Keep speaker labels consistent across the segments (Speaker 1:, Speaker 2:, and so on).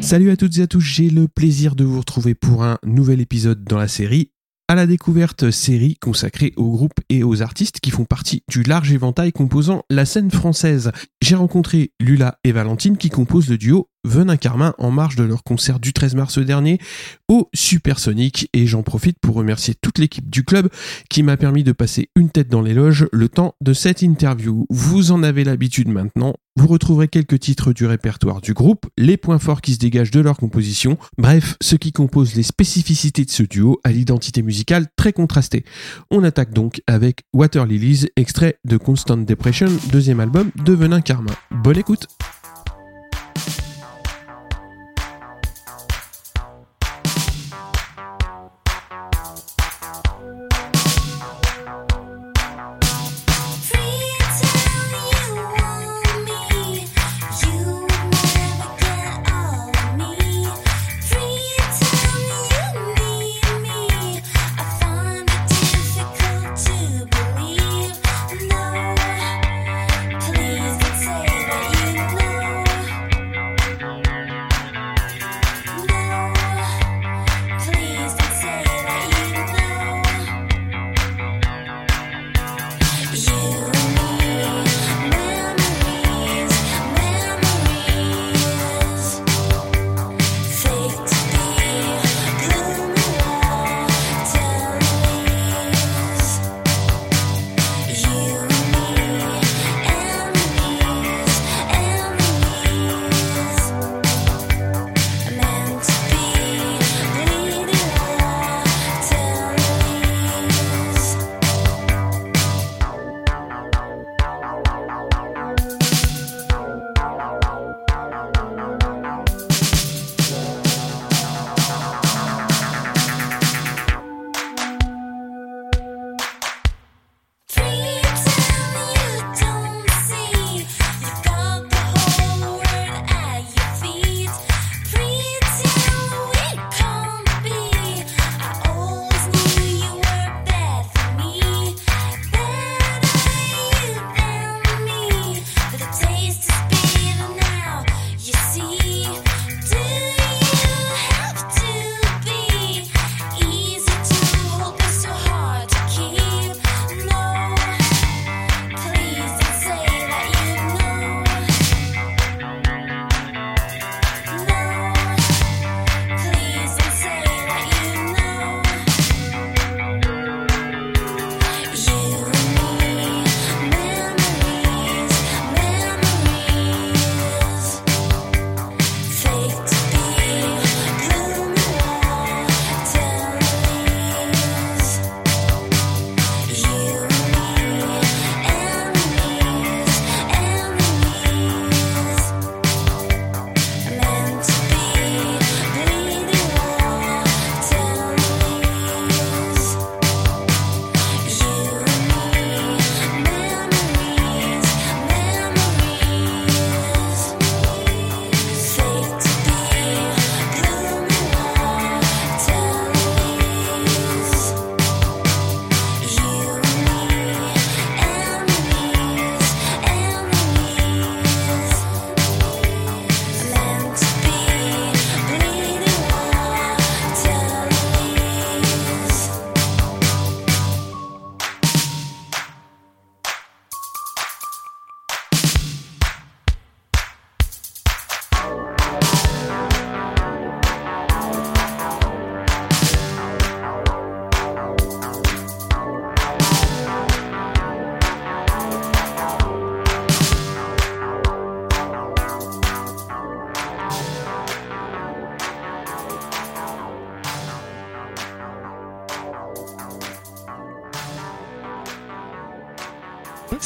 Speaker 1: Salut à toutes et à tous, j'ai le plaisir de vous retrouver pour un nouvel épisode dans la série à la découverte série consacrée aux groupes et aux artistes qui font partie du large éventail composant la scène française. J'ai rencontré Lula et Valentine qui composent le duo Venin Carmin en marge de leur concert du 13 mars dernier au Supersonic et j'en profite pour remercier toute l'équipe du club qui m'a permis de passer une tête dans les loges le temps de cette interview. Vous en avez l'habitude maintenant, vous retrouverez quelques titres du répertoire du groupe, les points forts qui se dégagent de leur composition, bref, ce qui compose les spécificités de ce duo à l'identité musicale très contrastée. On attaque donc avec Water Lilies, extrait de Constant Depression, deuxième album de Venin Carmin. Bonne écoute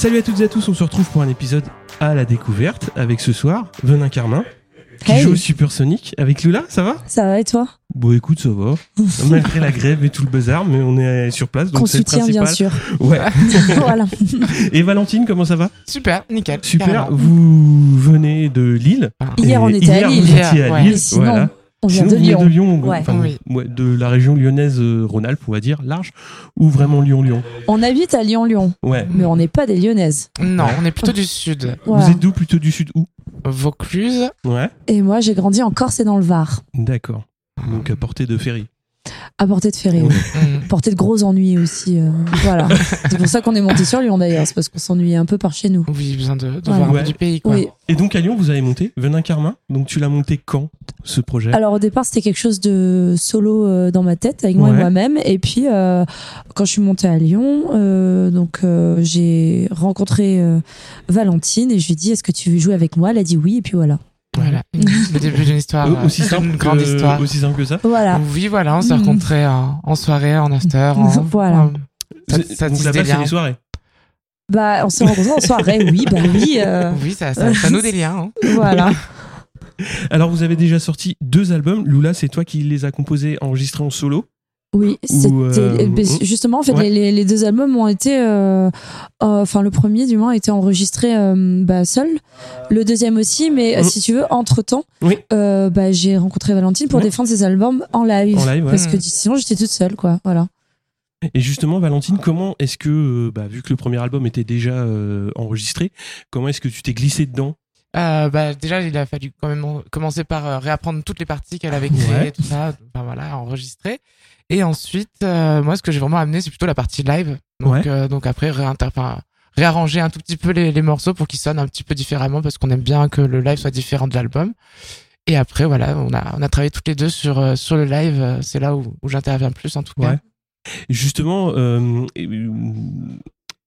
Speaker 1: Salut à toutes et à tous, on se retrouve pour un épisode à la découverte avec ce soir Venin Carmin qui
Speaker 2: Hey.
Speaker 1: joue au Supersonic avec Lula, ça va?
Speaker 2: Ça va et toi?
Speaker 1: Bon écoute, ça va. Malgré la grève et tout le bazar, mais on est sur place, donc
Speaker 2: Qu'on
Speaker 1: c'est le
Speaker 2: soutient bien
Speaker 1: principal.
Speaker 2: sûr.
Speaker 1: Ouais.
Speaker 2: voilà.
Speaker 1: Et Valentine, comment ça va?
Speaker 3: Super, nickel.
Speaker 1: Super.
Speaker 3: carrément.
Speaker 1: Vous venez de Lille.
Speaker 3: Ah.
Speaker 2: Hier, on était à
Speaker 1: hier,
Speaker 2: Lille.
Speaker 1: Vous étiez à. Lille.
Speaker 2: Mais sinon,
Speaker 1: Voilà.
Speaker 2: On vient
Speaker 4: Sinon,
Speaker 2: de Lyon.
Speaker 4: de Lyon,
Speaker 2: Ouais.
Speaker 4: enfin,
Speaker 3: Oui.
Speaker 4: ouais, de la région lyonnaise euh, Rhône-Alpes, on va dire, large, ou vraiment Lyon-Lyon
Speaker 2: On habite à Lyon-Lyon,
Speaker 4: Ouais.
Speaker 2: mais on n'est pas des Lyonnaises.
Speaker 3: Non, on est plutôt du sud.
Speaker 2: Voilà.
Speaker 4: Vous êtes d'où Plutôt du sud où
Speaker 3: Vaucluse.
Speaker 4: Ouais.
Speaker 2: Et moi, j'ai grandi en Corse et dans le Var,
Speaker 4: D'accord. Donc à portée de ferry.
Speaker 2: À portée de ferry. oui.
Speaker 3: Mm.
Speaker 2: Portée de gros ennuis aussi. euh, voilà. c'est pour ça qu'on est monté sur Lyon d'ailleurs, c'est parce qu'on s'ennuyait un peu par chez nous.
Speaker 3: Oui, besoin de, voir un
Speaker 4: Ouais.
Speaker 3: peu du pays, quoi.
Speaker 2: Oui.
Speaker 4: Et donc à Lyon, vous avez monté Venin Carmin. Donc tu l'as monté quand ce projet?
Speaker 2: Alors au départ, c'était quelque chose de solo euh, dans ma tête avec moi
Speaker 4: Ouais.
Speaker 2: et moi-même. Et puis euh, quand je suis montée à Lyon, euh, donc euh, j'ai rencontré euh, Valentine et je lui ai dit est-ce que tu veux jouer avec moi? Elle a dit oui et puis voilà.
Speaker 3: Voilà. Le début d'une histoire.
Speaker 4: Euh,
Speaker 3: euh,
Speaker 4: aussi, simple
Speaker 3: Une grande
Speaker 4: que,
Speaker 3: histoire.
Speaker 4: aussi simple que ça
Speaker 2: Voilà.
Speaker 3: Oui, voilà, on s'est
Speaker 2: Mm.
Speaker 3: rencontrés en, en soirée, en after. En,
Speaker 2: Voilà.
Speaker 3: en- Ça-
Speaker 4: Vous-
Speaker 3: ça
Speaker 4: c'est
Speaker 3: liens.
Speaker 4: les soirées.
Speaker 2: Bah on s'est rencontrés en soirée. Oui, bah oui. euh,
Speaker 3: Oui, ça, ça, ça noue des liens. hein.
Speaker 2: voilà.
Speaker 4: Alors vous avez déjà sorti deux albums. Lula, c'est toi qui les as composés, enregistrés en solo.
Speaker 2: Oui, c'était
Speaker 4: euh,
Speaker 2: justement en fait
Speaker 4: ouais.
Speaker 2: les, deux albums ont été, euh, euh, enfin le premier du moins a été enregistré euh, bah, seul, le deuxième aussi, mais
Speaker 4: Mm.
Speaker 2: si tu veux entre temps,
Speaker 4: Oui.
Speaker 2: bah, j'ai rencontré Valentine pour
Speaker 4: Ouais.
Speaker 2: défendre ses albums en live,
Speaker 4: En live, ouais.
Speaker 2: parce que
Speaker 3: Mm.
Speaker 2: sinon j'étais toute seule quoi, voilà.
Speaker 4: Et justement, Valentine, comment est-ce que, bah, vu que le premier album était déjà euh, enregistré, comment est-ce que tu t'es glissé dedans?
Speaker 3: Euh, bah, déjà, il a fallu quand même commencer par euh, réapprendre toutes les parties qu'elle avait créées,
Speaker 4: Ouais.
Speaker 3: tout ça, enfin voilà, enregistrer. Et ensuite, euh, moi, ce que j'ai vraiment amené, c'est plutôt la partie live. Donc,
Speaker 4: Ouais.
Speaker 3: euh, donc après, réarranger un tout petit peu les, les morceaux pour qu'ils sonnent un petit peu différemment parce qu'on aime bien que le live soit différent de l'album. Et après, voilà, on a, on a travaillé toutes les deux sur, euh, sur le live. C'est là où, où j'interviens plus, en tout cas.
Speaker 4: Ouais. Justement, euh,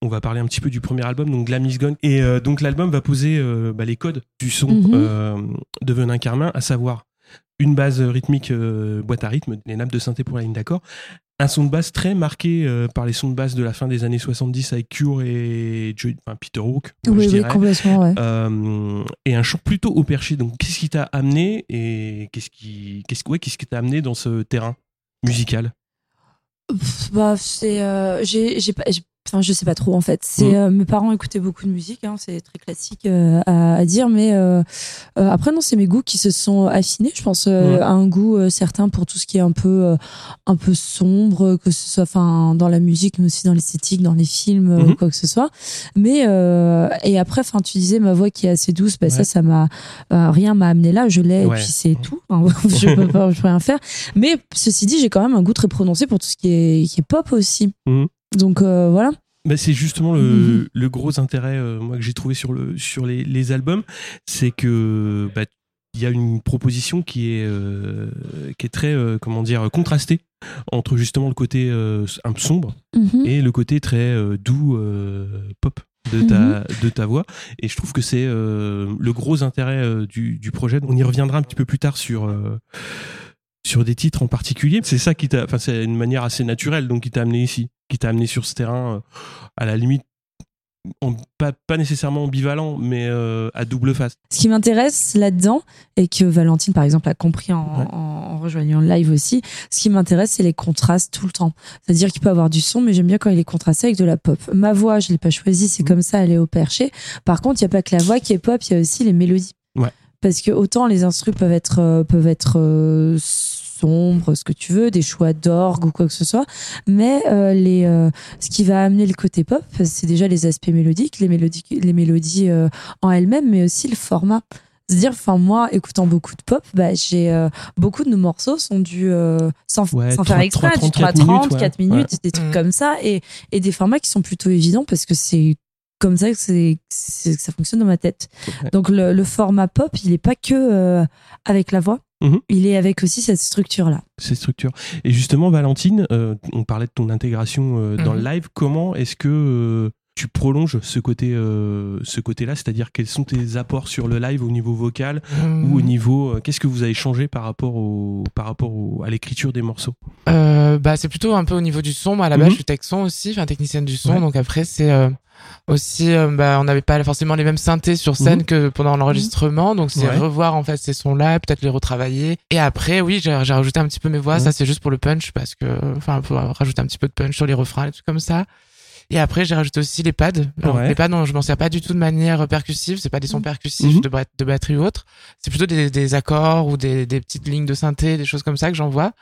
Speaker 4: on va parler un petit peu du premier album, donc La Miss Gone. Et euh, donc l'album va poser euh, bah, les codes du son
Speaker 2: Mhm.
Speaker 4: euh, de Venin Carmin, à savoir une base rythmique euh, boîte à rythme, les nappes de synthé pour la ligne d'accord, un son de basse très marqué euh, par les sons de basse de la fin des années 70 avec Cure et Joy- enfin, Peter Hook,
Speaker 2: oui,
Speaker 4: je
Speaker 2: oui, complètement, ouais.
Speaker 4: Euh, et un chant plutôt au perché. Donc, qu'est-ce qui t'a amené et qu'est-ce qui, qu'est-ce, ouais, qu'est-ce qui t'a amené dans ce terrain musical?
Speaker 2: Bah, c'est. j'ai, j'ai pas. j'ai- Enfin, je sais pas trop en fait. C'est
Speaker 4: Mm.
Speaker 2: euh, mes parents écoutaient beaucoup de musique, hein, c'est très classique euh, à, à dire, mais euh, euh, après non, c'est mes goûts qui se sont affinés. Je pense euh, à un goût euh, certain pour tout ce qui est un peu euh, un peu sombre, que ce soit enfin dans la musique, mais aussi dans l'esthétique, dans les films ou quoi que ce soit. Mais euh, et après, enfin, tu disais ma voix qui est assez douce, bah,
Speaker 4: Ouais.
Speaker 2: ça, ça m'a euh, rien m'a amené là. Je l'ai
Speaker 4: Ouais.
Speaker 2: et puis c'est tout. Hein, je peux pas, je peux rien faire. Mais ceci dit, j'ai quand même un goût très prononcé pour tout ce qui est, qui est pop aussi.
Speaker 4: Mhm.
Speaker 2: Donc euh, voilà.
Speaker 4: Bah, c'est justement le,
Speaker 2: Mhm.
Speaker 4: le gros intérêt euh, moi que j'ai trouvé sur le sur les, les albums, c'est que bah, il y a une proposition qui est euh, qui est très euh, comment dire contrastée entre justement le côté euh, un peu sombre
Speaker 2: Mhm.
Speaker 4: et le côté très doux pop de ta, de ta voix. Et je trouve que c'est le gros intérêt du, du projet. On y reviendra un petit peu plus tard sur, sur des titres en particulier. C'est ça qui t'a, enfin, c'est une manière assez naturelle, donc qui t'a amené ici, qui t'a amené sur ce terrain, euh, à la limite, en- pas, pas nécessairement ambivalent, mais euh, à double face.
Speaker 2: Ce qui m'intéresse là-dedans, et que Valentine, par exemple, a compris en,
Speaker 4: Ouais.
Speaker 2: en- en rejoignant le live aussi, ce qui m'intéresse, c'est les contrastes tout le temps. C'est-à-dire qu'il peut avoir du son, mais j'aime bien quand il est contrasté avec de la pop. Ma voix, je l'ai pas choisie, c'est
Speaker 4: Mhm.
Speaker 2: comme ça, elle est au perché. Par contre, il n'y a pas que la voix qui est pop, il y a aussi les mélodies.
Speaker 4: Ouais.
Speaker 2: Parce que autant les instruments peuvent être, euh, peuvent être euh, sombres, ce que tu veux, des choix d'orgue ou quoi que ce soit, mais euh, les, euh, ce qui va amener le côté pop, c'est déjà les aspects mélodiques, les mélodies, les mélodies euh, en elles-mêmes, mais aussi le format. C'est-à-dire, enfin moi, écoutant beaucoup de pop, bah, j'ai euh, beaucoup de nos morceaux sont du euh, sans,
Speaker 4: Ouais,
Speaker 2: sans
Speaker 4: 3,
Speaker 2: faire exprès,
Speaker 4: 3,
Speaker 2: du
Speaker 4: 34
Speaker 2: 3 30,
Speaker 4: minutes, ouais.
Speaker 2: 4 minutes,
Speaker 4: Ouais.
Speaker 2: des trucs
Speaker 3: Mm.
Speaker 2: comme ça, et, et des formats qui sont plutôt évidents parce que c'est comme ça que, c'est, c'est- que ça fonctionne dans ma tête.
Speaker 4: Ouais.
Speaker 2: Donc le, le format pop, il est pas que euh, avec la voix,
Speaker 4: Mhm.
Speaker 2: il est avec aussi cette structure-là.
Speaker 4: Ces structures. Et justement, Valentine, euh, on parlait de ton intégration euh, dans
Speaker 3: Mhm.
Speaker 4: le live. Comment est-ce que euh, tu prolonges ce côté, euh, ce côté-là? C'est-à-dire, quels sont tes apports sur le live au niveau vocal ou au niveau euh, qu'est-ce que vous avez changé par rapport au par rapport au- à l'écriture des morceaux?
Speaker 3: Euh, bah, c'est plutôt un peu au niveau du son. Moi, à la base,
Speaker 4: Mhm.
Speaker 3: je suis tech son aussi, enfin technicienne du son.
Speaker 4: Ouais.
Speaker 3: Donc après, c'est euh, aussi, euh, bah, on n'avait pas forcément les mêmes synthés sur scène
Speaker 4: Mhm.
Speaker 3: que pendant l'enregistrement. Donc c'est
Speaker 4: Ouais.
Speaker 3: revoir en fait ces sons-là, peut-être les retravailler. Et après, oui, j'ai rajouté un petit peu mes voix.
Speaker 4: Ouais.
Speaker 3: Ça, c'est juste pour le punch parce que, enfin, pour rajouter un petit peu de punch sur les refrains et tout comme ça. Et après, j'ai rajouté aussi les pads. Alors,
Speaker 4: Ouais.
Speaker 3: Les pads, non, je m'en sers pas du tout de manière percussive. C'est pas des sons percussifs
Speaker 4: Mhm.
Speaker 3: de, bat- de batterie ou autre. C'est plutôt des, des accords ou des, des petites lignes de synthé, des choses comme ça que j'envoie.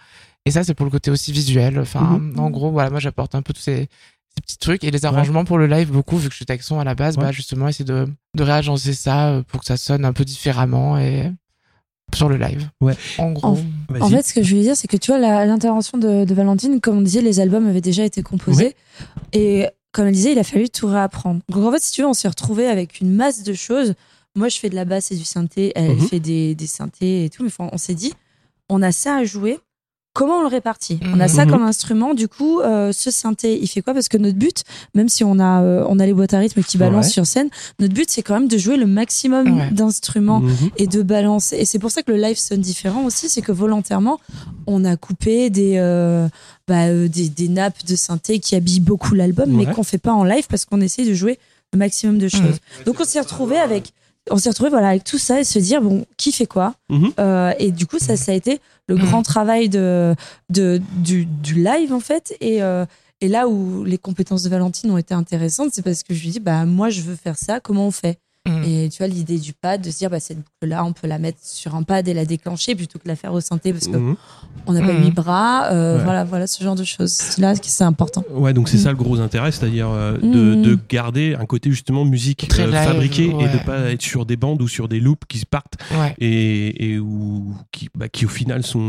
Speaker 3: Et ça, c'est pour le côté aussi visuel. Enfin,
Speaker 4: Mhm.
Speaker 3: en gros, voilà, moi, j'apporte un peu tous ces, ces petits trucs et les arrangements pour le live, beaucoup, vu que je suis texon à la base,
Speaker 4: Ouais.
Speaker 3: bah, justement, essayer de, de réagencer ça euh, pour que ça sonne un peu différemment et sur le live.
Speaker 4: Ouais.
Speaker 3: En gros.
Speaker 2: En fait, ce que je voulais dire, c'est que tu vois, la- l'intervention de, de Valentine, comme on disait, les albums avaient déjà été composés. Et comme elle disait, il a fallu tout réapprendre. Donc en fait, si tu veux, on s'est retrouvé avec une masse de choses. Moi, je fais de la basse et du synthé. Elle
Speaker 4: Mhm.
Speaker 2: fait des, des synthés et tout. Mais enfin, on s'est dit, on a ça à jouer. Comment on le répartit? On a ça
Speaker 4: Mhm.
Speaker 2: comme instrument. Du coup, euh, ce synthé, il fait quoi? Parce que notre but, même si on a, euh, on a les boîtes à rythme qui balancent
Speaker 4: Ouais.
Speaker 2: sur scène, notre but, c'est quand même de jouer le maximum
Speaker 3: Ouais.
Speaker 2: d'instruments
Speaker 4: Mhm.
Speaker 2: et de balancer. Et c'est pour ça que le live sonne différent aussi, c'est que volontairement, on a coupé des, euh, bah, des, des nappes de synthé qui habillent beaucoup l'album, mais qu'on fait pas en live parce qu'on essaie de jouer le maximum de choses. Donc on s'est retrouvé avec, on s'est retrouvé voilà avec tout ça et se dire bon qui fait quoi.
Speaker 4: Mhm.
Speaker 2: Euh, et du coup ça, ça a été le
Speaker 3: Mhm.
Speaker 2: grand travail de, de du, du live en fait et euh, et là où les compétences de Valentine ont été intéressantes, c'est parce que je lui dis bah moi je veux faire ça, comment on fait?
Speaker 3: Mhm.
Speaker 2: et tu vois, l'idée du pad, de se dire, bah, cette boucle-là, on peut la mettre sur un pad et la déclencher plutôt que la faire au synthé parce que
Speaker 4: Mhm.
Speaker 2: on n'a pas huit bras. euh,
Speaker 4: Ouais.
Speaker 2: Voilà, voilà, ce genre de choses. C'est Là, que c'est important.
Speaker 4: Ouais, donc c'est
Speaker 2: Mm.
Speaker 4: ça le gros intérêt, c'est-à-dire euh, de,
Speaker 2: Mm.
Speaker 4: de garder un côté justement musique
Speaker 3: Très
Speaker 4: euh,
Speaker 3: live,
Speaker 4: fabriquée et de pas être sur des bandes ou sur des loops qui se partent
Speaker 3: Ouais.
Speaker 4: et, et où, qui, bah, qui au final sont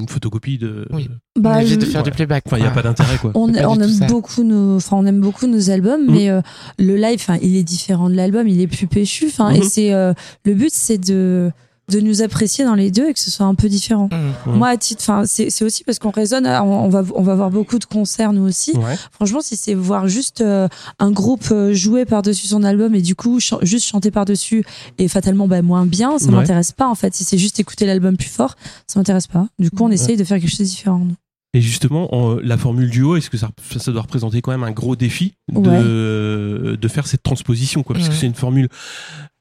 Speaker 4: une photocopie de.
Speaker 3: Oui.
Speaker 2: Bah,
Speaker 3: de faire du playback.
Speaker 4: Enfin, il n'y a pas d'intérêt quoi.
Speaker 2: on, aime beaucoup nos, enfin, on aime beaucoup nos albums,
Speaker 4: Mm.
Speaker 2: mais euh, le live, enfin, il est différent de l'album, il est plus Enfin,
Speaker 4: Mhm.
Speaker 2: et c'est euh, le but, c'est de de nous apprécier dans les deux et que ce soit un peu différent.
Speaker 3: Mhm.
Speaker 4: Mm.
Speaker 2: Moi, à titre, enfin, c'est aussi parce qu'on raisonne, on, on va on va voir beaucoup de concerts nous aussi.
Speaker 4: Ouais.
Speaker 2: Franchement, si c'est voir juste euh, un groupe euh, jouer par-dessus son album et du coup juste chanter par-dessus et fatalement bah, moins bien, ça
Speaker 4: Ouais.
Speaker 2: m'intéresse pas en fait. Si c'est juste écouter l'album plus fort, ça m'intéresse pas. Du coup, on
Speaker 4: Ouais.
Speaker 2: essaye de faire quelque chose de différent. nous.
Speaker 4: Et justement, en- la formule duo, est-ce que ça, ça doit représenter quand même un gros défi de, de faire cette transposition quoi Parce que
Speaker 3: Mhm.
Speaker 4: c'est une formule,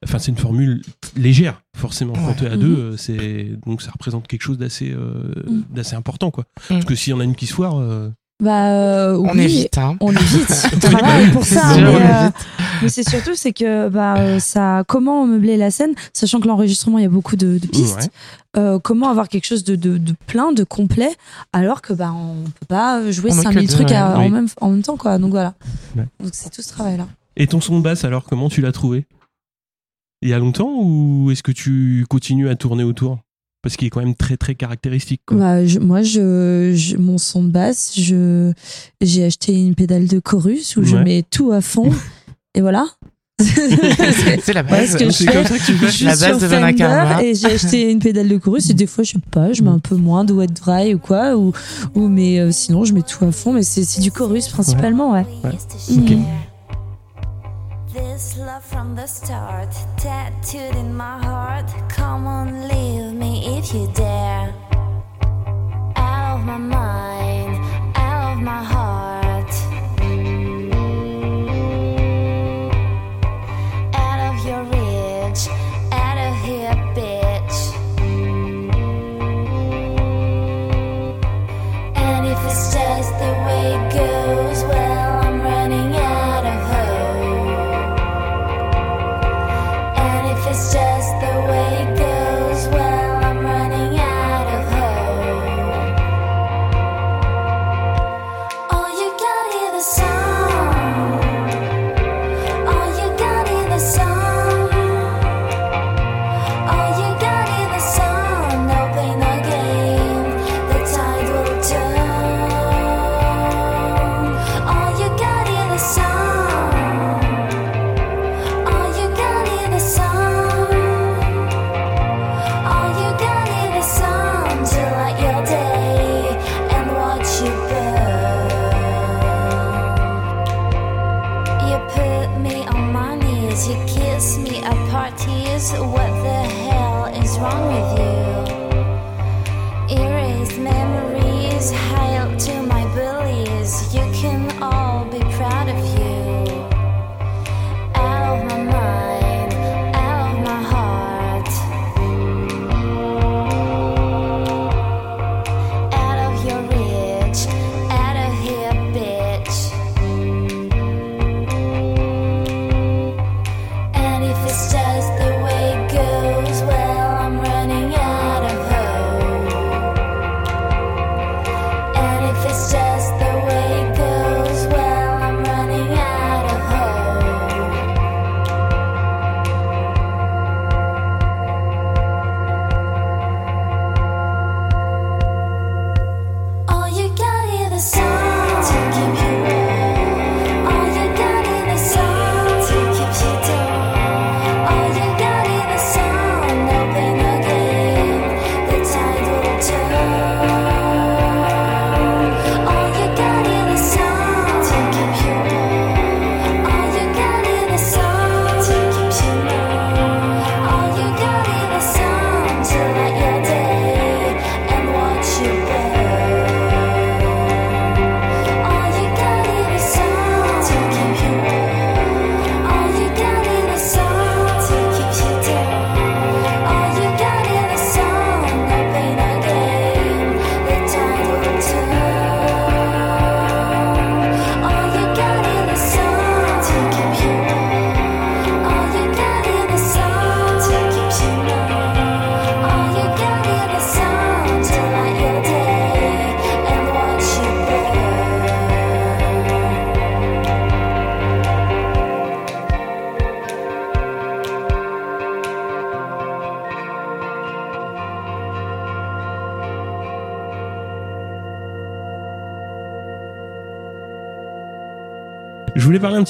Speaker 4: enfin c'est une formule légère forcément. Quand tu es à
Speaker 2: Mhm.
Speaker 4: deux, euh, c'est donc ça représente quelque chose d'assez euh,
Speaker 2: Mhm.
Speaker 4: d'assez important quoi.
Speaker 3: Mhm.
Speaker 4: Parce que s'il y en a une qui se foire, euh,
Speaker 2: Bah euh,
Speaker 3: On
Speaker 2: oui,
Speaker 3: évite, hein.
Speaker 2: On évite. On travaille pour ça.
Speaker 3: C'est sûr,
Speaker 2: mais,
Speaker 3: on
Speaker 2: euh, mais c'est surtout c'est que bah euh, ça comment meubler la scène, sachant que l'enregistrement il y a beaucoup de, de pistes.
Speaker 4: Ouais.
Speaker 2: Euh, comment avoir quelque chose de, de, de plein, de complet, alors que bah on peut pas jouer
Speaker 3: On met
Speaker 2: 5000
Speaker 3: que
Speaker 2: trucs
Speaker 3: deux,
Speaker 2: à-
Speaker 4: ouais.
Speaker 2: en même en même temps quoi. Donc voilà.
Speaker 4: Ouais.
Speaker 2: Donc c'est tout ce travail là.
Speaker 4: Et ton son de basse, alors, comment tu l'as trouvé? Il y a longtemps ou est-ce que tu continues à tourner autour? Parce qu'il est quand même très très caractéristique. Quoi.
Speaker 2: Bah, je- moi, je, je- mon son de basse, je, j'ai acheté une pédale de chorus où je
Speaker 4: Ouais.
Speaker 2: mets tout à fond. et voilà.
Speaker 3: C'est la
Speaker 2: Ouais,
Speaker 3: base.
Speaker 2: je
Speaker 4: C'est comme ça que tu
Speaker 2: Je
Speaker 4: fais
Speaker 2: suis
Speaker 3: La base de
Speaker 2: Fender et j'ai acheté une pédale de chorus et des fois je sais pas je mets un peu moins de wet dry ou quoi ou, ou mais euh, sinon je mets tout à fond mais c'est, c'est du chorus principalement ouais,
Speaker 4: Ouais.
Speaker 2: Ok.
Speaker 1: This love from the start, tattooed in my heart. Come on, leave me if you dare. Out of my mind, out of my heart. Out of your reach, out of here, bitch. And if it's just the way it goes,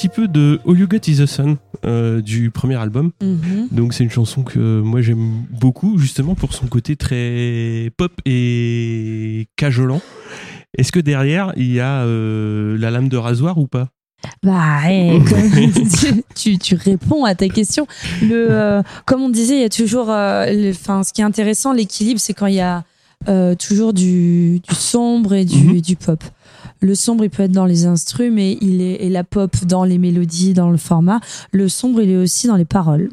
Speaker 4: petit peu de All You Got Is the Sun euh, du premier album.
Speaker 2: Mhm.
Speaker 4: Donc c'est une chanson que moi j'aime beaucoup justement pour son côté très pop et cajolant. Est-ce que derrière il y a euh, la lame de rasoir ou pas?
Speaker 2: Bah, eh, comme tu, tu, tu réponds à ta question. Le, euh, comme on disait, il y a toujours. euh, Enfin, ce qui est intéressant, l'équilibre, c'est quand il y a euh, toujours du, du sombre et du,
Speaker 4: Mhm.
Speaker 2: du pop. Le sombre, il peut être dans les instruments, mais il est et la pop dans les mélodies, dans le format. Le sombre, il est aussi dans les paroles.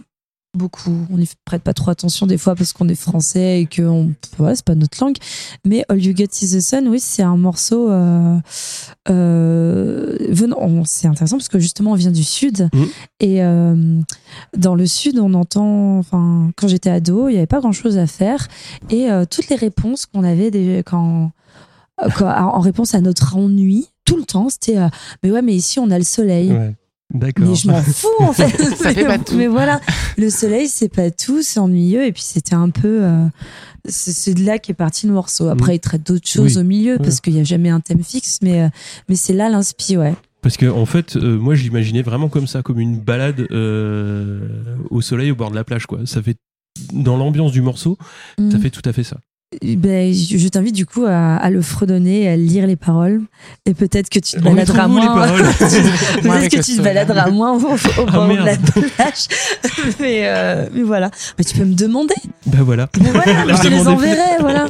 Speaker 2: Beaucoup. On n'y prête pas trop attention des fois parce qu'on est français et que on, voilà, c'est pas notre langue. Mais All You Get Is the Sun, oui, c'est un morceau. Euh, euh, venant, c'est intéressant parce que justement, on vient du sud
Speaker 4: Mhm.
Speaker 2: et euh, dans le sud, on entend. Enfin, quand j'étais ado, il n'y avait pas grand chose à faire et toutes les réponses qu'on avait des, quand- en réponse à notre ennui, tout le temps, c'était euh, mais ouais, mais ici on a le soleil.
Speaker 4: Ouais. D'accord.
Speaker 2: Mais je m'en fous en fait.
Speaker 3: Ça fait pas tout.
Speaker 2: Mais voilà, le soleil c'est pas tout, c'est ennuyeux et puis c'était un peu. euh, c'est de là qu'est parti le morceau. Après, il traite d'autres choses
Speaker 4: Oui.
Speaker 2: au milieu
Speaker 4: Ouais.
Speaker 2: parce qu'il n'y a jamais un thème fixe, mais, euh, mais c'est là l'inspi, ouais.
Speaker 4: Parce que en fait, euh, moi j'imaginais vraiment comme ça, comme une balade euh, au soleil au bord de la plage, quoi. Ça fait dans l'ambiance du morceau, ça
Speaker 2: Mm.
Speaker 4: fait tout à fait ça.
Speaker 2: Ben, je t'invite du coup à, à le fredonner, à lire les paroles et peut-être que tu te
Speaker 4: On
Speaker 2: baladeras moins. peut-être que tu te baladeras moins au, au bord de la plage. mais, euh, mais voilà. Mais tu peux me demander.
Speaker 4: Bah voilà.
Speaker 2: Mais voilà, je te les enverrai, voilà.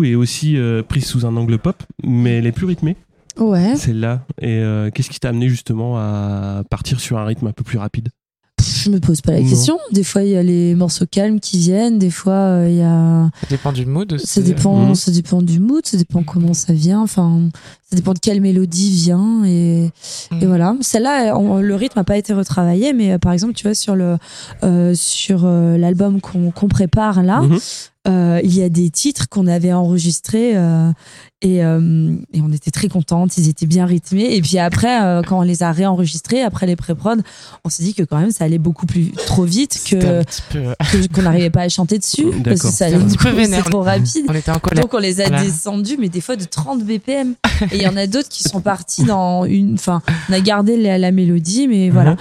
Speaker 4: Coup est aussi euh, prise sous un angle pop, mais elle est plus rythmée,
Speaker 2: Ouais.
Speaker 4: celle-là. Et euh, qu'est-ce qui t'a amené justement à partir sur un rythme un peu plus rapide?
Speaker 2: Je me pose pas la
Speaker 4: Non.
Speaker 2: question. Des fois, il y a les morceaux calmes qui viennent. Des fois, euh, il y a.
Speaker 3: Ça dépend du mood aussi.
Speaker 2: Ça dépend,
Speaker 4: Mhm.
Speaker 2: ça dépend du mood, ça dépend comment ça vient. Enfin, ça dépend de quelle mélodie vient et, et voilà. Celle-là, on- le rythme n'a pas été retravaillé, mais euh, par exemple, tu vois sur le euh, sur euh, l'album qu'on prépare là,
Speaker 4: Mhm.
Speaker 2: euh, il y a des titres qu'on avait enregistrés euh, et, et on était très contentes. Ils étaient bien rythmés. Et puis après, quand on les a réenregistrés après les pré-prod, on s'est dit que quand même ça allait beaucoup plus trop vite que qu'on n'arrivait pas à chanter dessus parce que ça allait
Speaker 3: un petit peu
Speaker 2: trop rapide.
Speaker 3: On était en colère.
Speaker 2: Donc on les a
Speaker 3: Voilà.
Speaker 2: descendus, mais des fois de 30 BPM. Et il y en a d'autres qui sont partis dans une. Enfin, on a gardé la, la mélodie, mais voilà.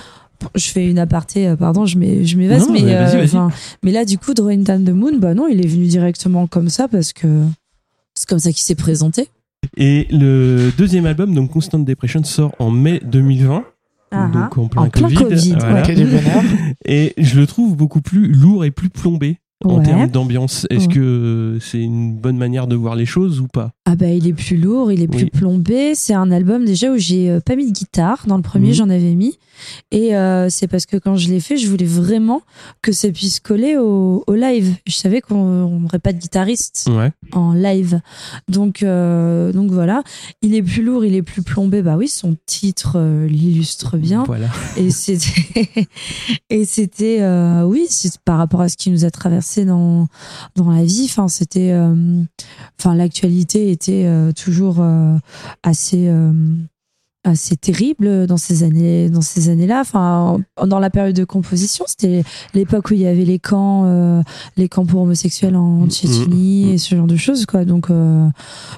Speaker 2: Je fais une aparté, euh, pardon, je m'é- je m'évase,
Speaker 4: Non,
Speaker 2: mais,
Speaker 4: mais vas-y,
Speaker 2: euh, mais là, du coup, Drawing Down the Moon, bah non, il est venu directement comme ça parce que c'est comme ça qu'il s'est présenté.
Speaker 4: Et le deuxième album, donc Constant Depression, sort en mai 2020. donc en plein,
Speaker 2: En plein
Speaker 4: Covid.
Speaker 2: Covid,
Speaker 4: voilà.
Speaker 3: Bonheur.
Speaker 4: Et je le trouve beaucoup plus lourd et plus plombé en termes d'ambiance. Est-ce
Speaker 2: Ouais.
Speaker 4: que c'est une bonne manière de voir les choses ou pas?
Speaker 2: Ah bah il est plus lourd, il est plus
Speaker 4: Oui.
Speaker 2: plombé. C'est un album déjà où j'ai euh, pas mis de guitare. Dans le premier,
Speaker 4: Mhm.
Speaker 2: j'en avais mis. Et euh, c'est parce que quand je l'ai fait, je voulais vraiment que ça puisse coller au, au live. Je savais qu'on n'aurait pas de guitariste
Speaker 4: Ouais.
Speaker 2: en live. Donc, euh, donc voilà. Il est plus lourd, il est plus plombé. Bah oui, son titre euh, l'illustre bien.
Speaker 4: Voilà.
Speaker 2: Et c'était, et c'était, oui, c'est par rapport à ce qui nous a traversé dans dans la vie. Enfin, c'était, euh, enfin, l'actualité était euh, toujours euh, assez. assez terrible dans ces années dans ces années-là enfin dans la période de composition c'était l'époque où il y avait les camps euh, les camps pour homosexuels en Tchétchénie
Speaker 4: Mhm.
Speaker 2: et ce genre de choses quoi donc euh,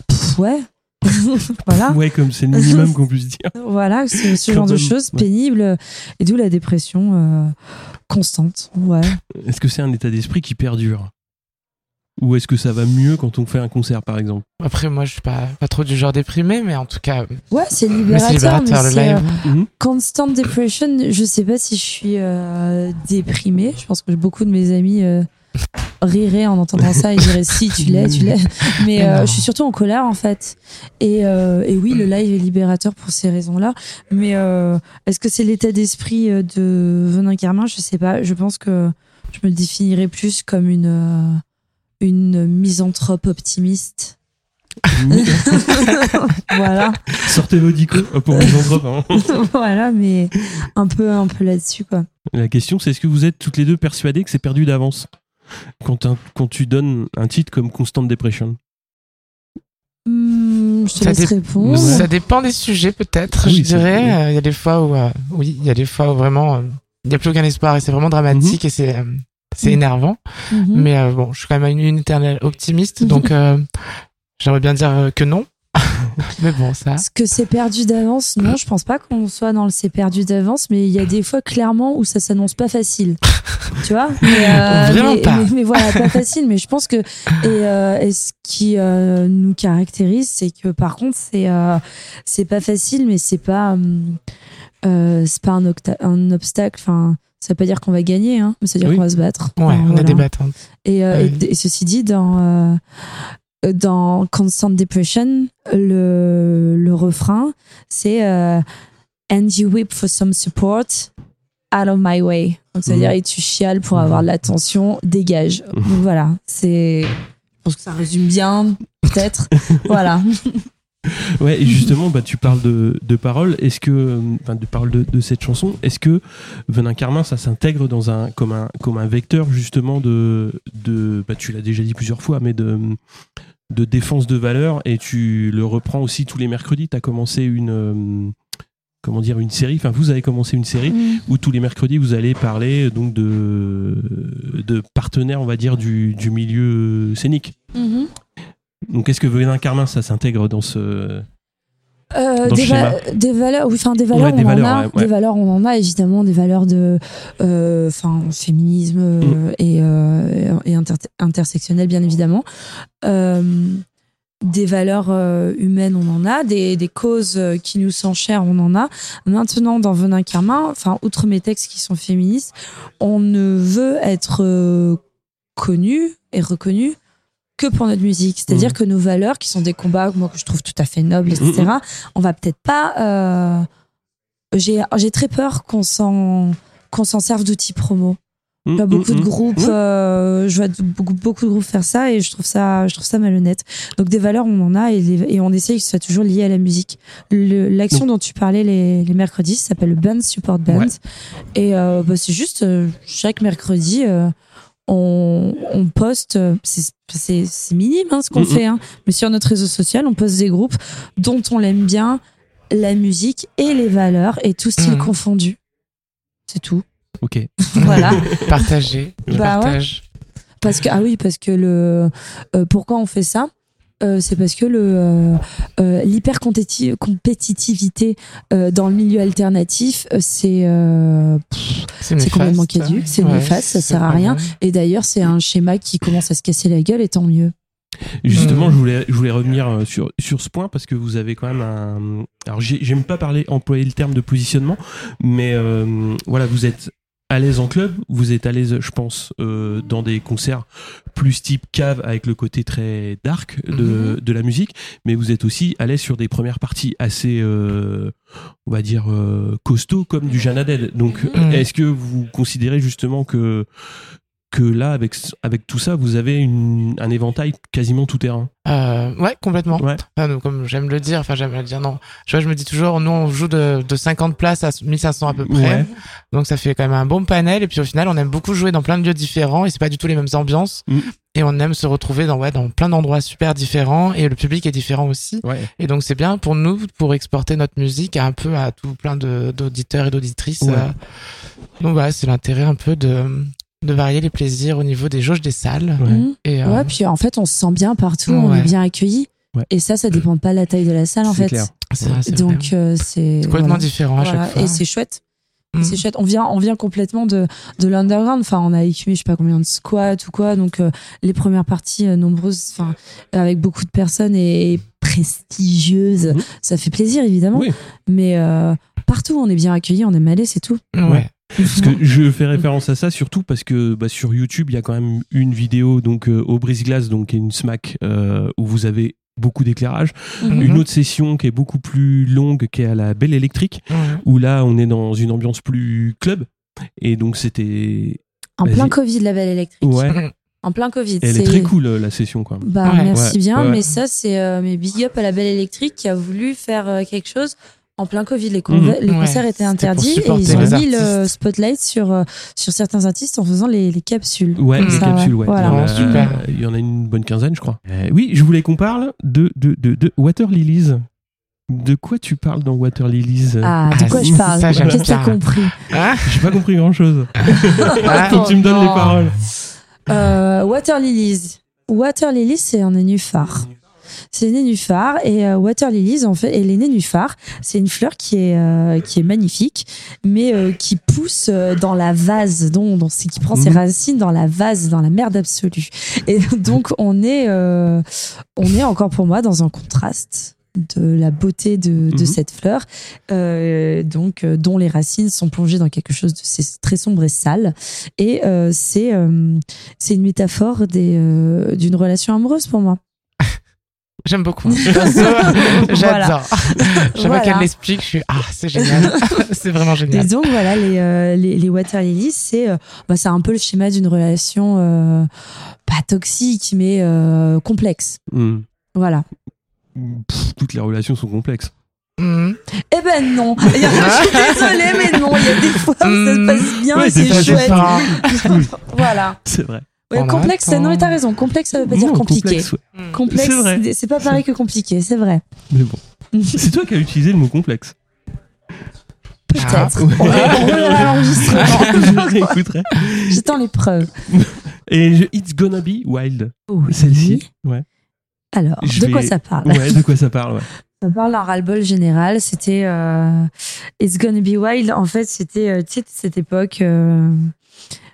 Speaker 2: pff, ouais voilà
Speaker 4: Ouais, comme c'est le minimum qu'on puisse dire.
Speaker 2: voilà, ce, ce
Speaker 4: Quand
Speaker 2: genre de choses pénibles et d'où la dépression euh, constante. Ouais.
Speaker 4: Est-ce que c'est un état d'esprit qui perdure? Ou est-ce que ça va mieux quand on fait un concert, par exemple?
Speaker 3: Après, moi, je suis pas, pas trop du genre déprimé, mais en tout cas,
Speaker 2: Ouais, c'est libérateur,
Speaker 3: libérateur,
Speaker 2: mais
Speaker 3: le
Speaker 2: c'est
Speaker 3: live.
Speaker 2: euh,
Speaker 4: Mhm.
Speaker 2: constant depression. Je sais pas si je suis euh, déprimée. Je pense que beaucoup de mes amis euh, riraient en entendant ça et diraient si tu l'es, tu l'es. Mais euh, je suis surtout en colère en fait. Et, euh, et oui, le live est libérateur pour ces raisons-là. Mais euh, est-ce que c'est l'état d'esprit de Venin Carmin Je sais pas. Je pense que je me définirais plus comme une euh, une misanthrope optimiste. voilà,
Speaker 4: Sortez vos dicos pour les anthropes. hein.
Speaker 2: voilà, mais un peu un peu là-dessus quoi.
Speaker 4: La question, c'est est-ce que vous êtes toutes les deux persuadées que c'est perdu d'avance? Quand, un- quand tu donnes un titre comme Constant Depression
Speaker 2: Hmm, je te
Speaker 3: Ça
Speaker 2: laisse
Speaker 3: dé-
Speaker 2: répondre.
Speaker 4: Ouais.
Speaker 3: Ça dépend des sujets, peut-être,
Speaker 4: Oui,
Speaker 3: je dirais. Euh, Il y a des fois où, euh, oui, il y a des fois où vraiment, euh, il n'y a plus aucun espoir et c'est vraiment dramatique et c'est, euh, c'est
Speaker 2: Mhm.
Speaker 3: énervant.
Speaker 2: Mhm.
Speaker 3: Mais euh, bon, je suis quand même une, une éternelle optimiste, donc euh, j'aimerais bien dire que non. mais bon, ça.
Speaker 2: Que c'est perdu d'avance Non, je pense pas qu'on soit dans le c'est perdu d'avance, mais il y a des fois clairement où ça s'annonce pas facile. tu vois mais, euh,
Speaker 3: Vraiment
Speaker 2: mais,
Speaker 3: pas.
Speaker 2: Mais, mais voilà, pas facile. Mais je pense que et, euh, et ce qui euh, nous caractérise, c'est que par contre, c'est c'est pas facile, mais c'est pas c'est pas un, obstacle. Enfin, ça veut pas dire qu'on va gagner, hein, mais ça veut dire
Speaker 4: Oui.
Speaker 2: qu'on va se battre.
Speaker 3: Ouais,
Speaker 2: Enfin,
Speaker 3: on a des battantes.
Speaker 2: Et, euh,
Speaker 3: Ouais.
Speaker 2: et- et ceci dit, dans, euh, dans Constant Depression, le, le refrain, c'est euh, And you weep for some support out of my way. Donc, ça veut
Speaker 4: Mhm.
Speaker 2: dire, et tu chiales pour
Speaker 4: Mhm.
Speaker 2: avoir de l'attention, dégage.
Speaker 4: Mhm.
Speaker 2: Donc voilà, c'est. Je pense que ça résume bien, peut-être. voilà.
Speaker 4: Ouais, et justement, bah, tu parles de, de paroles. Est-ce que, euh, enfin, de paroles de, de cette chanson, est-ce que Venin Carmin, ça s'intègre dans un comme un comme un vecteur justement de de, bah, tu l'as déjà dit plusieurs fois, mais de de défense de valeur et tu le reprends aussi tous les mercredis. Tu as commencé une euh, comment dire une série. Enfin, vous avez commencé une série où tous les mercredis vous allez parler donc de de partenaires, on va dire du du milieu scénique.
Speaker 2: Mhm.
Speaker 4: Donc, est-ce que Venin Carmin, ça s'intègre dans ce
Speaker 2: Euh, des,
Speaker 4: schéma.
Speaker 2: va- des valeurs, oui, enfin des valeurs,
Speaker 4: Ouais, des
Speaker 2: on
Speaker 4: valeurs,
Speaker 2: en a.
Speaker 4: ouais, ouais.
Speaker 2: Des valeurs, on en a évidemment des valeurs de, euh, enfin, féminisme
Speaker 4: Mm.
Speaker 2: euh, et, euh, et inter- intersectionnel bien évidemment. Des valeurs humaines, on en a, des, des causes qui nous sont chères, on en a. Maintenant, dans Venin Carmin, enfin, outre mes textes qui sont féministes, on ne veut être connu et reconnu que pour notre musique. C'est-à-dire
Speaker 4: Mhm.
Speaker 2: que nos valeurs, qui sont des combats, moi, que je trouve tout à fait nobles, etc., on va peut-être pas. euh, J'ai j'ai très peur qu'on s'en qu'on s'en serve d'outils promo. Je vois beaucoup de groupes, euh, je vois beaucoup, beaucoup de groupes faire ça et je trouve ça, je trouve ça malhonnête. Donc des valeurs, on en a et, les- et on essaye que ce soit toujours lié à la musique. L'action dont tu parlais les, les mercredis s'appelle le Band Support Band
Speaker 4: Ouais.
Speaker 2: et euh, bah, c'est juste euh, chaque mercredi. On, on poste, c'est- minime hein, ce qu'on fait, hein, mais sur notre réseau social, on poste des groupes dont on l'aime bien, la musique et les valeurs et tout style
Speaker 3: Mhm.
Speaker 2: confondu. C'est tout.
Speaker 4: Ok.
Speaker 2: Voilà.
Speaker 3: Partager.
Speaker 2: Bah ouais.
Speaker 3: partage.
Speaker 2: Parce que ah oui, parce que le euh, pourquoi on fait ça? Euh, c'est parce que le euh, euh, l'hyper compéti- compétitivité euh, dans le milieu alternatif, c'est euh,
Speaker 3: C'est
Speaker 2: complètement caduque, c'est néfaste, ça sert à rien. et d'ailleurs c'est un schéma qui commence à se casser la gueule et tant mieux.
Speaker 4: Justement,
Speaker 3: Mhm.
Speaker 4: je voulais, je voulais revenir sur, sur ce point parce que vous avez quand même un. Alors, j'ai- j'aime pas parler, employer le terme de positionnement, mais euh, voilà, vous êtes à l'aise en club, vous êtes à l'aise, je pense, euh, dans des concerts plus type cave avec le côté très dark de, de la musique, mais vous êtes aussi à l'aise sur des premières parties assez, euh, on va dire, euh, costauds comme du Jeanne Dead. Donc,
Speaker 3: Mhm.
Speaker 4: est-ce que vous considérez justement que que là, avec, avec tout ça, vous avez une, un éventail quasiment tout terrain
Speaker 3: Euh, ouais, complètement.
Speaker 4: Ouais.
Speaker 3: Enfin, comme j'aime le dire, enfin j'aime le dire non. Je vois, je me dis toujours, nous on joue de, de 50 places à 1500 à peu près.
Speaker 4: Ouais.
Speaker 3: Donc ça fait quand même un bon panel. Et puis au final, on aime beaucoup jouer dans plein de lieux différents et c'est pas du tout les mêmes ambiances.
Speaker 4: Mm.
Speaker 3: Et on aime se retrouver dans ouais dans plein d'endroits super différents et le public est différent aussi.
Speaker 4: Ouais.
Speaker 3: Et donc c'est bien pour nous pour exporter notre musique un peu à tout plein d'auditeurs et d'auditrices.
Speaker 4: Ouais.
Speaker 3: euh. Donc voilà, c'est l'intérêt un peu de de varier les plaisirs au niveau des jauges des salles.
Speaker 4: Ouais.
Speaker 2: Mhm.
Speaker 3: Et euh,
Speaker 2: Ouais, puis en fait on se sent bien partout, on est bien accueilli.
Speaker 4: Ouais.
Speaker 2: Et ça, ça dépend pas de la taille de la salle en
Speaker 4: C'est
Speaker 2: fait.
Speaker 4: clair.
Speaker 3: c'est vrai, c'est
Speaker 2: Donc euh, c'est
Speaker 3: complètement
Speaker 2: voilà.
Speaker 3: différent à
Speaker 2: Voilà.
Speaker 3: chaque fois.
Speaker 2: Et c'est chouette.
Speaker 3: Mm.
Speaker 2: C'est chouette. On vient, on vient complètement de, de l'underground. Enfin, on a écumé, je sais pas combien de squats ou quoi. Donc, euh, les premières parties euh, nombreuses, enfin, avec beaucoup de personnes et, prestigieuses,
Speaker 4: Mhm.
Speaker 2: ça fait plaisir évidemment.
Speaker 4: Oui.
Speaker 2: Mais euh, partout, on est bien accueillis, on est malais, c'est tout.
Speaker 3: Ouais.
Speaker 4: Parce que je fais référence à ça surtout parce que bah, sur YouTube, il y a quand même une vidéo donc euh, au brise-glace, donc qui est une smack euh, où vous avez beaucoup d'éclairage.
Speaker 3: Mhm.
Speaker 4: Une autre session qui est beaucoup plus longue, qui est à la Belle Électrique,
Speaker 3: Ouais.
Speaker 4: où là, on est dans une ambiance plus club. Et donc, c'était.
Speaker 2: En plein Covid, la belle électrique.
Speaker 4: Ouais,
Speaker 2: En plein Covid.
Speaker 4: elle est très cool, euh, la session, quoi.
Speaker 2: Bah,
Speaker 3: Ouais.
Speaker 2: merci
Speaker 4: Ouais,
Speaker 2: bien.
Speaker 4: ouais.
Speaker 2: Mais ça, c'est euh, mes big up à la belle électrique qui a voulu faire euh, quelque chose en plein Covid. Les, con-
Speaker 4: Mhm.
Speaker 2: les
Speaker 3: Ouais,
Speaker 2: concerts étaient interdits et ils ont mis le spotlight sur, euh, sur certains artistes en faisant les, les capsules.
Speaker 4: Ouais, les
Speaker 2: ça,
Speaker 4: capsules,
Speaker 2: ouais. Voilà.
Speaker 4: Il, y en a,
Speaker 3: Super.
Speaker 4: il y en a une bonne quinzaine, je crois. Euh, oui, je voulais qu'on parle de, de, de, de Water Lilies. De quoi tu parles dans Water Lilies
Speaker 2: Ah, de
Speaker 3: Ah,
Speaker 2: quoi je parle Qu'est-ce que t'as compris
Speaker 3: Ah,
Speaker 4: J'ai pas compris grand chose.
Speaker 3: ah,
Speaker 4: Faut que tu me donnes les paroles.
Speaker 2: euh, Water Lilies. Water Lilies, c'est un nénuphar. C'est une nénuphar et euh, Water Lilies en fait et les nénuphars c'est une fleur qui est euh, qui est magnifique mais euh, qui pousse euh, dans la vase dont, dont c'est qui prend ses
Speaker 4: Mhm.
Speaker 2: racines dans la vase dans la merde absolue. Et donc on est euh, on est encore pour moi dans un contraste de la beauté de, de
Speaker 4: Mhm.
Speaker 2: cette fleur euh, donc euh, dont les racines sont plongées dans quelque chose de très sombre et sale. Et euh, c'est euh, c'est une métaphore des euh, d'une relation amoureuse pour moi
Speaker 3: J'aime beaucoup. Perso, J'adore. Chaque fois
Speaker 2: Voilà.
Speaker 3: qu'elle l'explique, je suis ah c'est génial. c'est vraiment
Speaker 2: Et
Speaker 3: génial.
Speaker 2: donc voilà, les, euh, les, les water lilies, c'est euh, bah, c'est un peu le schéma d'une relation euh, pas toxique, mais euh, complexe.
Speaker 4: Hmm.
Speaker 2: Voilà.
Speaker 4: Pff, toutes les relations sont complexes.
Speaker 3: Mhm.
Speaker 2: Eh ben non, je suis désolée, mais non, il y a des fois où ça se
Speaker 3: Mm.
Speaker 2: passe bien
Speaker 4: Ouais,
Speaker 2: et c'est chouette. Voilà.
Speaker 4: c'est vrai.
Speaker 2: Ouais, complexe,
Speaker 3: attend.
Speaker 2: non mais t'as raison, complexe ça veut pas dire compliqué.
Speaker 4: complexe, ouais.
Speaker 2: Complexe,
Speaker 4: C'est
Speaker 2: pas pareil que compliqué, c'est vrai.
Speaker 4: Mais bon. C'est toi qui as utilisé le mot complexe.
Speaker 2: Peut-être.
Speaker 3: Ah,
Speaker 2: On va- on l'enregistrement. J'attends les preuves.
Speaker 4: Et je- It's Gonna Be Wild.
Speaker 2: Oui.
Speaker 4: Celle-ci. Ouais.
Speaker 2: Alors,
Speaker 4: Je
Speaker 2: de quoi ça parle
Speaker 4: Ouais, de quoi ça parle, ouais.
Speaker 2: Ça parle d'un ras-le-bol général. C'était euh, It's Gonna Be Wild. En fait, c'était euh, cette époque euh,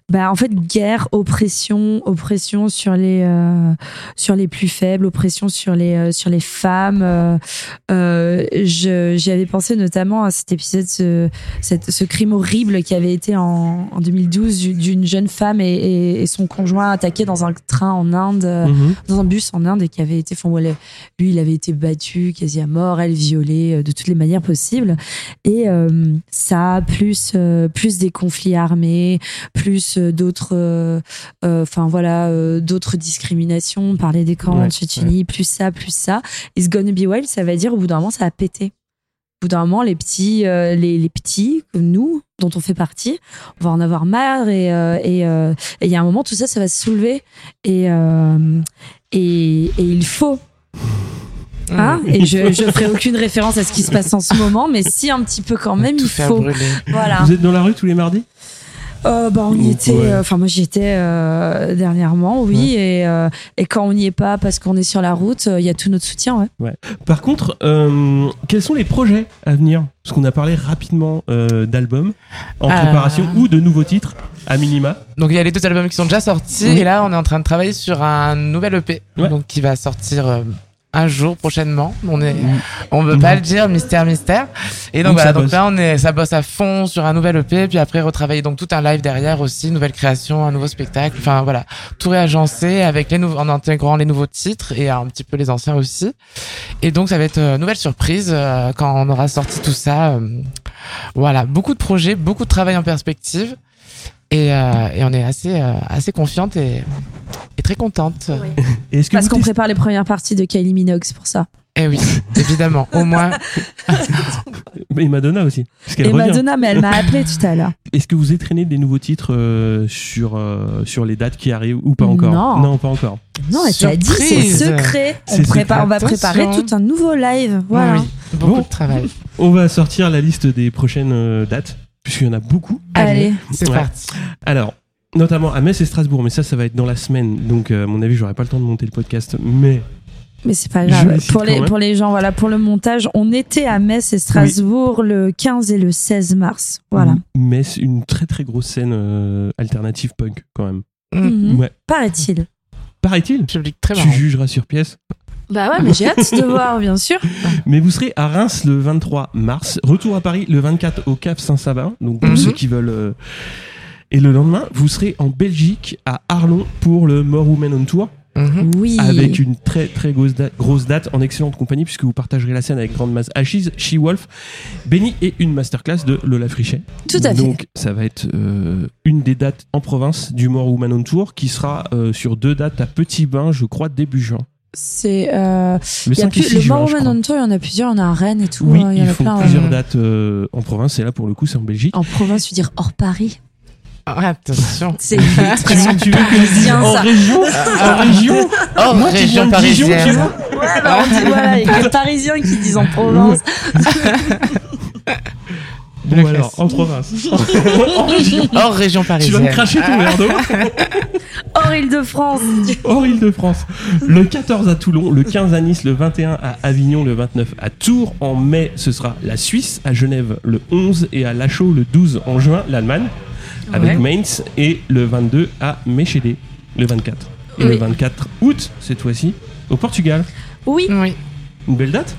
Speaker 2: bah en fait guerre, oppression, oppression sur les euh, sur les plus faibles, oppression sur les euh, sur les femmes. Euh, euh, j'y avais pensé notamment à cet épisode, ce, cette- ce crime horrible qui avait été en, en 2012 du- d'une jeune femme et, et- et son conjoint attaqué dans un train en Inde,
Speaker 4: Mhm.
Speaker 2: dans un bus en Inde et qui avait été, enfin, voilà, lui il avait été battu quasi à mort, elle violée de toutes les manières possibles. Et ça, plus plus des conflits armés, plus euh, d'autres, euh, euh, enfin voilà, euh, d'autres discriminations, parler des camps
Speaker 4: Ouais,
Speaker 2: en Tchétchénie, plus ça, plus ça. It's gonna be wild, ça va dire au bout d'un moment ça va péter. Au bout d'un moment, les petits, euh, les, les petits comme nous, dont on fait partie, on va en avoir marre et euh, et euh, et il y a un moment tout ça, ça va se soulever et euh, et, et il faut Hein? Et je, je ferai aucune référence à ce qui se passe en ce moment, mais si un petit peu quand même, il faut.
Speaker 3: brûler.
Speaker 2: Voilà.
Speaker 4: Vous êtes dans la rue tous les mardis?
Speaker 2: Euh, bah, on y
Speaker 4: Ouais.
Speaker 2: était. euh, Enfin, moi, j'y étais euh, dernièrement, oui. Et, euh, et quand on n'y est pas parce qu'on est sur la route, euh, il y a tout notre soutien, ouais.
Speaker 4: Par contre, euh, quels sont les projets à venir? Parce qu'on a parlé rapidement euh, d'albums en
Speaker 3: Ah.
Speaker 4: préparation ou de nouveaux titres à minima.
Speaker 3: Donc il y a les deux albums qui sont déjà sortis
Speaker 4: Oui.
Speaker 3: et là on est en train de travailler sur un nouvel EP
Speaker 4: Ouais.
Speaker 3: donc qui va sortir euh, un jour prochainement. On est,
Speaker 4: Mhm.
Speaker 3: on veut pas le dire, mystère, mystère. Et donc
Speaker 4: Donc,
Speaker 3: voilà, donc
Speaker 4: bosse.
Speaker 3: là on est, ça bosse à fond sur un nouvel EP, puis après retravailler donc tout un live derrière aussi, nouvelle création, un nouveau spectacle. Enfin voilà, tout réagencé avec les nouveaux, en intégrant les nouveaux titres et un petit peu les anciens aussi. Et donc ça va être euh, nouvelle surprise euh, quand on aura sorti tout ça. euh, voilà, beaucoup de projets, beaucoup de travail en perspective. Et, euh, et on est assez, euh, assez confiante et, et très contente.
Speaker 4: Et Est-ce que
Speaker 2: Parce qu'on prépare les premières parties de Kylie Minogue, c'est pour ça.
Speaker 3: Et oui, évidemment, au moins.
Speaker 4: Et Madonna aussi. Parce qu'elle
Speaker 2: Et
Speaker 4: revient.
Speaker 2: Madonna, mais elle m'a appelé tout à l'heure.
Speaker 4: Est-ce que vous entraînez des nouveaux titres euh, sur, euh, sur les dates qui arrivent ou pas encore?
Speaker 2: Non.
Speaker 4: Non, pas encore.
Speaker 2: Non, elle t'a dit, c'est secret. On, prépare, on va préparer tout un nouveau live. Voilà.
Speaker 3: Oui, beaucoup
Speaker 4: Bon.
Speaker 3: de travail.
Speaker 4: On va sortir la liste des prochaines euh, dates, puisqu'il y en a beaucoup.
Speaker 2: Allez.
Speaker 3: c'est
Speaker 4: Ouais.
Speaker 3: parti.
Speaker 4: Alors, notamment à Metz et Strasbourg, mais ça, ça va être dans la semaine. Donc, euh, à mon avis, j'aurai pas le temps de monter le podcast. Mais
Speaker 2: Mais c'est pas grave.
Speaker 4: le
Speaker 2: Pour les, pour les gens, voilà, pour le montage, on était à Metz et Strasbourg le 15 et le 16 mars. Voilà.
Speaker 4: Metz, une très très grosse scène euh, alternative punk, quand même.
Speaker 2: Mhm.
Speaker 4: Ouais.
Speaker 2: Paraît-il.
Speaker 4: Paraît-il?
Speaker 3: Public très
Speaker 4: Tu
Speaker 3: marrant.
Speaker 4: jugeras sur pièce.
Speaker 2: Bah ouais, mais j'ai hâte de voir, bien sûr.
Speaker 4: Mais vous serez à Reims le 23 mars, retour à Paris le 24 au Cap Saint-Sabin. Donc pour
Speaker 3: Mhm.
Speaker 4: ceux qui veulent. euh, Et le lendemain, vous serez en Belgique à Arlon pour le More Women on Tour
Speaker 3: Mhm.
Speaker 2: Oui.
Speaker 4: avec une très très grosse date, grosse date en excellente compagnie puisque vous partagerez la scène avec Grande Masse Ashes, She-Wolf, Benny et une masterclass de Lola Frichet.
Speaker 2: Tout à fait.
Speaker 4: Donc ça va être euh, une des dates en province du More Women on Tour qui sera euh, sur deux dates à Petit Bain, je crois début juin.
Speaker 2: C'est. euh,
Speaker 4: Le
Speaker 2: y a
Speaker 4: 5 et
Speaker 2: plus,
Speaker 4: 6
Speaker 2: le
Speaker 4: juin,
Speaker 2: Tour, il y en a plusieurs. Il y en a à Rennes et tout.
Speaker 4: Oui,
Speaker 2: hein, il y en
Speaker 4: ils
Speaker 2: a
Speaker 4: font
Speaker 2: plein.
Speaker 4: plusieurs
Speaker 2: ouais.
Speaker 4: dates euh, en province et là pour le coup c'est en Belgique.
Speaker 2: En province, je veux dire hors Paris.
Speaker 3: Ah, Attention.
Speaker 2: C'est une expression
Speaker 4: Tu veux
Speaker 2: parisien,
Speaker 4: en
Speaker 2: ça.
Speaker 4: région, en région,
Speaker 3: Oh,
Speaker 4: Moi
Speaker 3: région
Speaker 4: de Dijon, tu
Speaker 3: parisienne.
Speaker 4: vois.
Speaker 2: Ouais, bah, on dit, voilà, il y a les Parisiens qui disent en Provence.
Speaker 4: Bon alors, en province. en région.
Speaker 3: Hors région
Speaker 4: Tu vas
Speaker 3: parisienne.
Speaker 4: me cracher ton verre d'eau.
Speaker 2: Hors Île-de-France.
Speaker 4: Hors Île-de-France. Le 14 à Toulon, le 15 à Nice, le 21 à Avignon, le 29 à Tours. En mai, ce sera la Suisse, à Genève le 11 et à Lachaux le 12 en juin, l'Allemagne, avec
Speaker 3: Ouais.
Speaker 4: Mainz et le 22 à Mechede, le 24. Et
Speaker 2: Oui.
Speaker 4: le 24 août, cette fois-ci, au Portugal.
Speaker 2: Oui,
Speaker 3: Oui.
Speaker 4: Une belle date?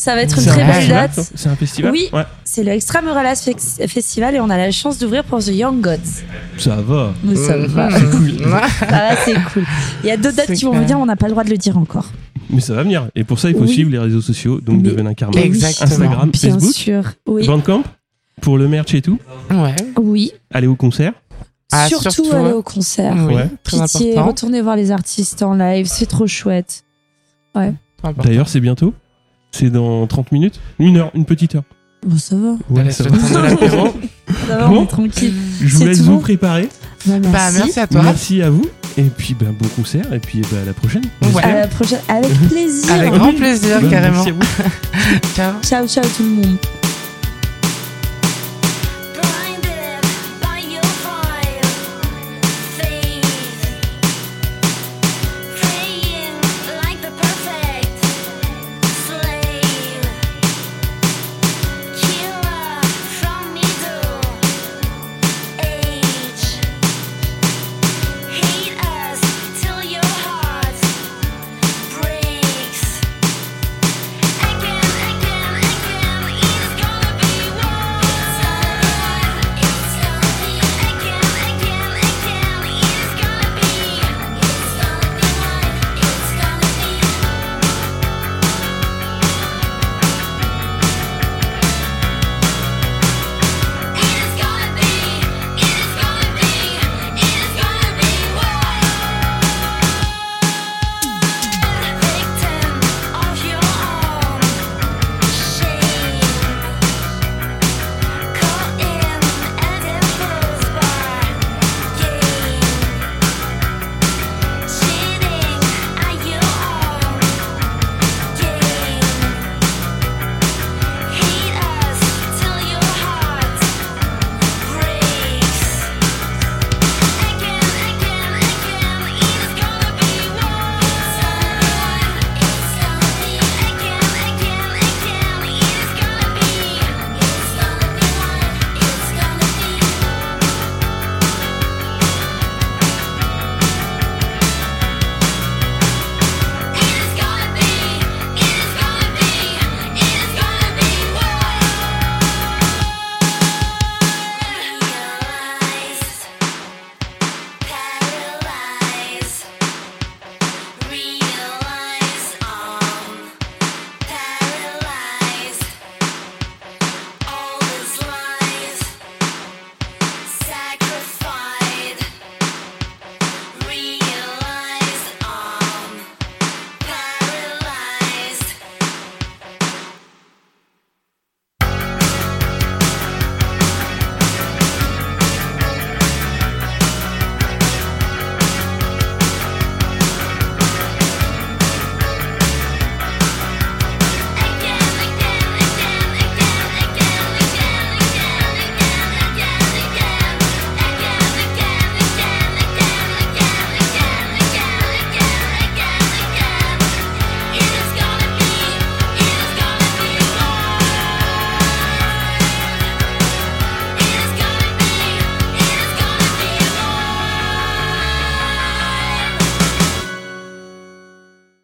Speaker 2: Ça va être une très
Speaker 4: un
Speaker 2: belle date.
Speaker 4: C'est un festival
Speaker 2: Oui.
Speaker 4: Ouais.
Speaker 2: C'est le Extramural Festival et on a la chance d'ouvrir pour The Young Gods.
Speaker 4: Ça va.
Speaker 2: Mais ça
Speaker 3: Mhm.
Speaker 2: va.
Speaker 4: C'est cool.
Speaker 2: Ça va, c'est cool. Il y a d'autres dates qui vont venir, on n'a pas le droit de le dire encore.
Speaker 4: Mais ça va venir. Et pour ça, il faut
Speaker 2: Oui.
Speaker 4: suivre les réseaux sociaux, donc
Speaker 2: Mais-
Speaker 4: de Venin Karma. Instagram,
Speaker 2: Bien
Speaker 4: Facebook,
Speaker 2: sûr. Oui.
Speaker 4: Bandcamp, pour le merch et tout.
Speaker 3: Ouais.
Speaker 2: Oui.
Speaker 4: Aller au concert.
Speaker 3: Ah,
Speaker 2: surtout,
Speaker 3: surtout,
Speaker 2: aller au concert.
Speaker 3: Oui,
Speaker 4: Ouais.
Speaker 3: très
Speaker 2: Pitié,
Speaker 3: important.
Speaker 2: retournez voir les artistes en live, c'est trop chouette.
Speaker 3: Important.
Speaker 4: D'ailleurs, c'est bientôt. C'est dans 30 minutes. Une heure, une petite heure.
Speaker 2: Bon, ça va.
Speaker 4: Ouais, ça
Speaker 3: je
Speaker 4: va.
Speaker 2: Ça va,
Speaker 4: Bon.
Speaker 2: on est tranquille.
Speaker 4: Je vous laisse
Speaker 2: tout
Speaker 4: vous préparer.
Speaker 2: Bah, merci.
Speaker 3: Bah, merci à toi.
Speaker 4: Merci à vous. Et puis, ben, bon concert. Et puis, ben, à la prochaine.
Speaker 3: Ouais.
Speaker 2: À la prochaine, avec plaisir.
Speaker 3: Avec grand plaisir, carrément.
Speaker 4: Merci à vous.
Speaker 3: Ciao.
Speaker 2: Ciao, ciao tout le monde.